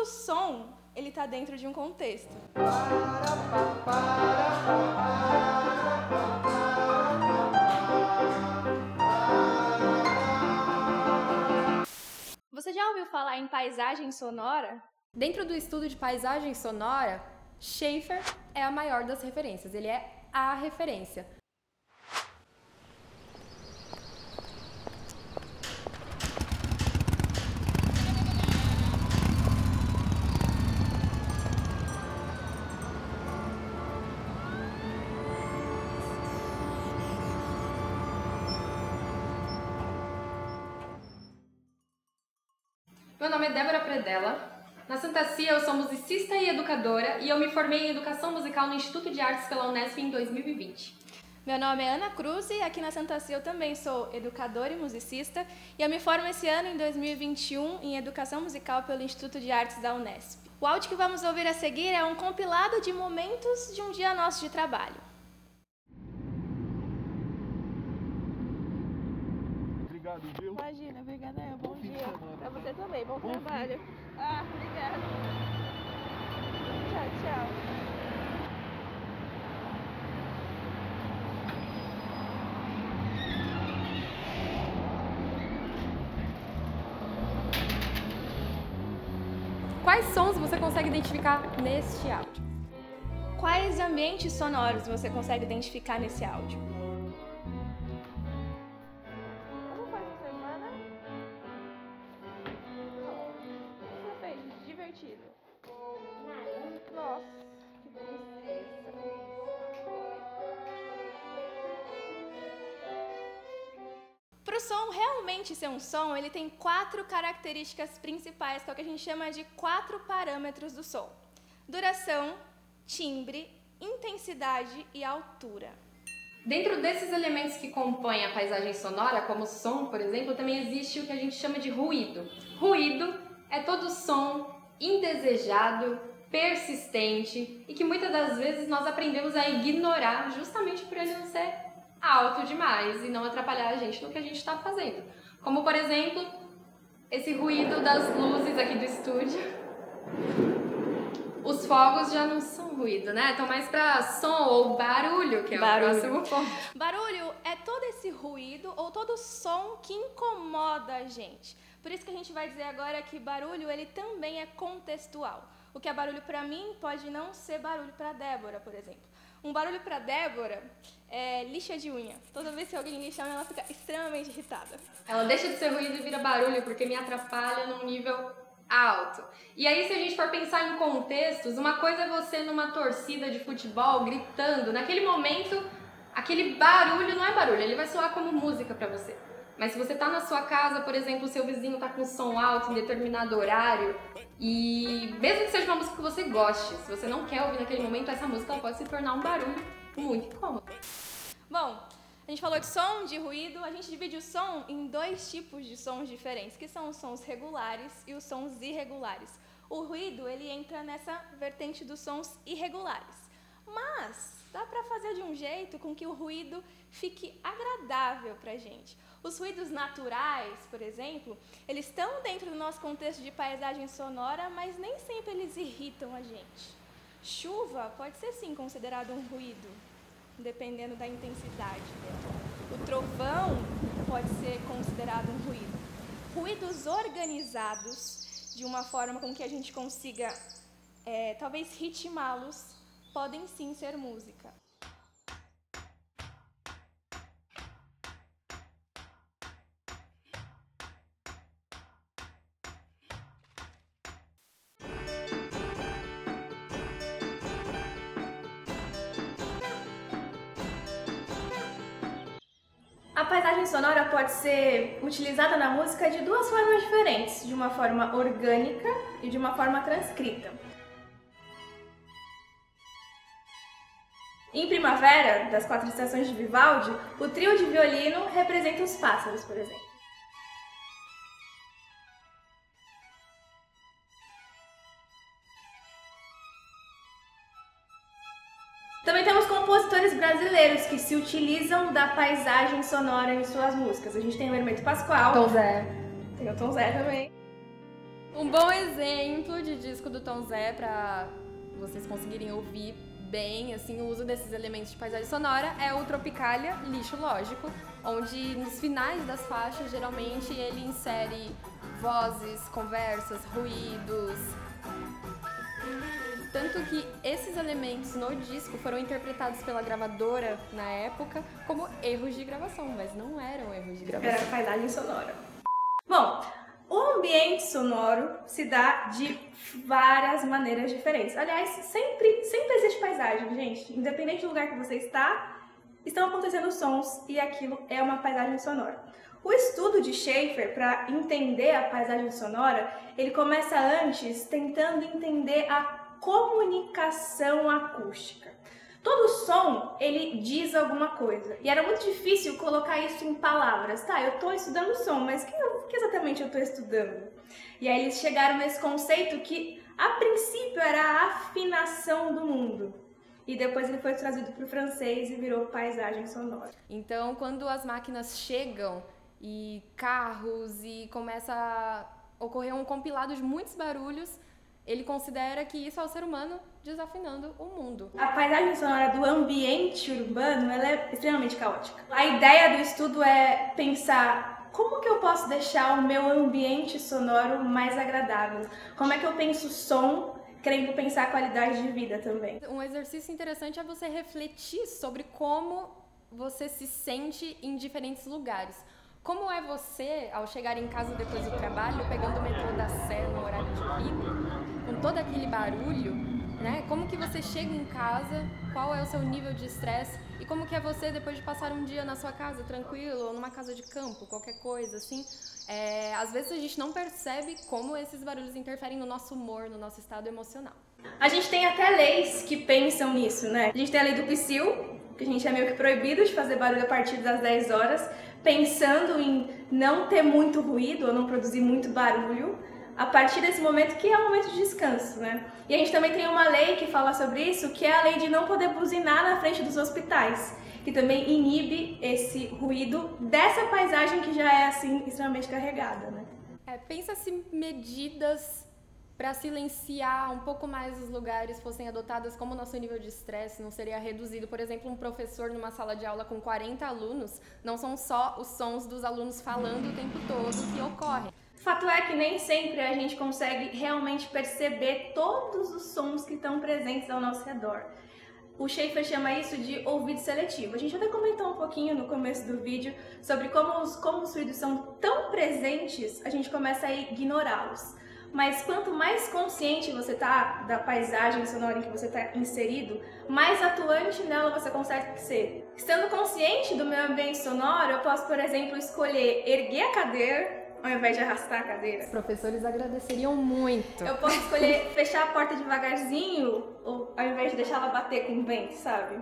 todo som ele está dentro de um contexto. Você já ouviu falar em paisagem sonora? Dentro do estudo de paisagem sonora, Schaefer é a maior das referências, ele é a referência. Meu nome é Débora Predella. Na Santa Cia eu sou musicista e educadora e eu me formei em Educação Musical no Instituto de Artes pela Unesp em 2020. Meu nome é Ana Cruz e aqui na Santa Cia eu também sou educadora e musicista e eu me formo esse ano, em 2021, em Educação Musical pelo Instituto de Artes da Unesp. O áudio que vamos ouvir a seguir é um compilado de momentos de um dia nosso de trabalho. Obrigado, viu? Imagina, obrigada eu. Bom fim de dia. Pra você também, bom, Bom fim. trabalho. Ah, obrigada. Tchau, tchau. Quais sons você consegue identificar neste áudio? Quais ambientes sonoros você consegue identificar nesse áudio? O som realmente ser um som, ele tem quatro características principais, que é o que a gente chama de quatro parâmetros do som: duração, timbre, intensidade e altura. Dentro desses elementos que compõem a paisagem sonora, como som, por exemplo, também existe o que a gente chama de ruído. Ruído é todo som indesejado, persistente e que muitas das vezes nós aprendemos a ignorar justamente por ele não ser alto demais e não atrapalhar a gente no que a gente está fazendo. Como, por exemplo, esse ruído das luzes aqui do estúdio. Os fogos já não são ruído, né? Estão mais para som ou barulho, que é Barulho. o próximo ponto. Barulho é todo esse ruído ou todo som que incomoda a gente. Por isso que a gente vai dizer agora que barulho ele também é contextual. O que é barulho para mim pode não ser barulho para Débora, por exemplo. Um barulho para Débora é lixa de unha. Toda vez que alguém lixa ela fica extremamente irritada. Ela deixa de ser ruído e vira barulho porque me atrapalha num nível alto. E aí, se a gente for pensar em contextos, uma coisa é você numa torcida de futebol gritando, naquele momento, aquele barulho não é barulho, ele vai soar como música pra você. Mas se você tá na sua casa, por exemplo, o seu vizinho tá com som alto em determinado horário, e mesmo que seja uma música que você goste, se você não quer ouvir naquele momento, essa música pode se tornar um barulho muito incômodo. Bom, a gente falou de som, de ruído, a gente divide o som em dois tipos de sons diferentes, que são os sons regulares e os sons irregulares. O ruído, ele entra nessa vertente dos sons irregulares. Mas dá para fazer de um jeito com que o ruído fique agradável para a gente. Os ruídos naturais, por exemplo, eles estão dentro do nosso contexto de paisagem sonora, mas nem sempre eles irritam a gente. Chuva pode ser sim considerado um ruído, dependendo da intensidade. O trovão pode ser considerado um ruído. Ruídos organizados de uma forma com que a gente consiga, é, talvez, ritmá-los, podem sim ser música. A paisagem sonora pode ser utilizada na música de duas formas diferentes, de uma forma orgânica e de uma forma transcrita. Em Primavera, das quatro estações de Vivaldi, o trio de violino representa os pássaros, por exemplo. Também temos compositores brasileiros que se utilizam da paisagem sonora em suas músicas. A gente tem o Hermeto Pascoal, Tom Zé. tem o Tom Zé também. Um bom exemplo de disco do Tom Zé para vocês conseguirem ouvir bem assim o uso desses elementos de paisagem sonora é o Tropicalia Lixo Lógico, onde nos finais das faixas geralmente ele insere vozes, conversas, ruídos. Tanto que esses elementos no disco foram interpretados pela gravadora na época como erros de gravação, mas não eram erros de gravação. Era paisagem sonora. Bom, o ambiente sonoro se dá de várias maneiras diferentes. Aliás, sempre, sempre existe paisagem, gente. Independente do lugar que você está, estão acontecendo sons e aquilo é uma paisagem sonora. O estudo de Schaefer para entender a paisagem sonora, ele começa antes tentando entender a comunicação acústica. Todo som, ele diz alguma coisa. E era muito difícil colocar isso em palavras. Tá, eu estou estudando som, mas o que, que exatamente eu estou estudando? E aí eles chegaram nesse conceito que, a princípio, era a afinação do mundo. E depois ele foi trazido para o francês e virou paisagem sonora. Então, quando as máquinas chegam e carros e começa a ocorrer um compilado de muitos barulhos, ele considera que isso é o ser humano desafinando o mundo. A paisagem sonora do ambiente urbano ela é extremamente caótica. A ideia do estudo é pensar como que eu posso deixar o meu ambiente sonoro mais agradável? Como é que eu penso som querendo pensar a qualidade de vida também? Um exercício interessante é você refletir sobre como você se sente em diferentes lugares. Como é você, ao chegar em casa depois do trabalho, pegando o metrô da Sé no horário de pico, com todo aquele barulho, né? Como que você chega em casa, qual é o seu nível de estresse e como que é você depois de passar um dia na sua casa tranquilo ou numa casa de campo, qualquer coisa assim. É, às vezes a gente não percebe como esses barulhos interferem no nosso humor, no nosso estado emocional. A gente tem até leis que pensam nisso, né? A gente tem a lei do psil, que a gente é meio que proibido de fazer barulho a partir das 10 horas, pensando em não ter muito ruído ou não produzir muito barulho a partir desse momento que é o momento de descanso, né? E a gente também tem uma lei que fala sobre isso, que é a lei de não poder buzinar na frente dos hospitais, que também inibe esse ruído dessa paisagem que já é assim extremamente carregada, né? É, pensa-se medidas para silenciar um pouco mais os lugares fossem adotadas, como o nosso nível de estresse não seria reduzido. Por exemplo, um professor numa sala de aula com 40 alunos, não são só os sons dos alunos falando o tempo todo que ocorrem. Fato é que nem sempre a gente consegue realmente perceber todos os sons que estão presentes ao nosso redor. O Schaefer chama isso de ouvido seletivo. A gente até comentou um pouquinho no começo do vídeo sobre como os, como os ruídos são tão presentes, a gente começa a ignorá-los. Mas quanto mais consciente você tá da paisagem sonora em que você está inserido, mais atuante nela você consegue ser. Estando consciente do meu ambiente sonoro, eu posso, por exemplo, escolher erguer a cadeira ao invés de arrastar a cadeira. Os professores agradeceriam muito. Eu posso escolher fechar a porta devagarzinho, ou ao invés de deixar ela bater com o vento, sabe?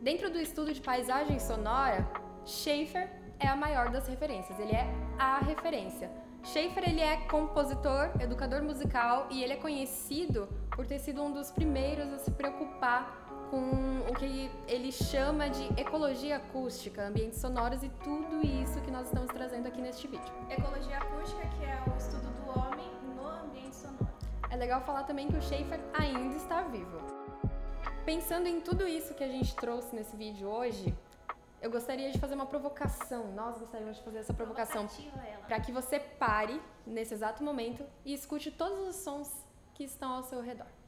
Dentro do estudo de paisagem sonora, Schaefer é a maior das referências, ele é a referência. Schaefer ele é compositor, educador musical e ele é conhecido por ter sido um dos primeiros a se preocupar com o que ele chama de ecologia acústica, ambientes sonoros e tudo isso que nós estamos trazendo aqui neste vídeo. Ecologia acústica, que é o estudo do homem no ambiente sonoro. É legal falar também que o Schaefer ainda está vivo. Pensando em tudo isso que a gente trouxe nesse vídeo hoje, eu gostaria de fazer uma provocação. Nós gostaríamos de fazer essa provocação para que você pare nesse exato momento e escute todos os sons que estão ao seu redor.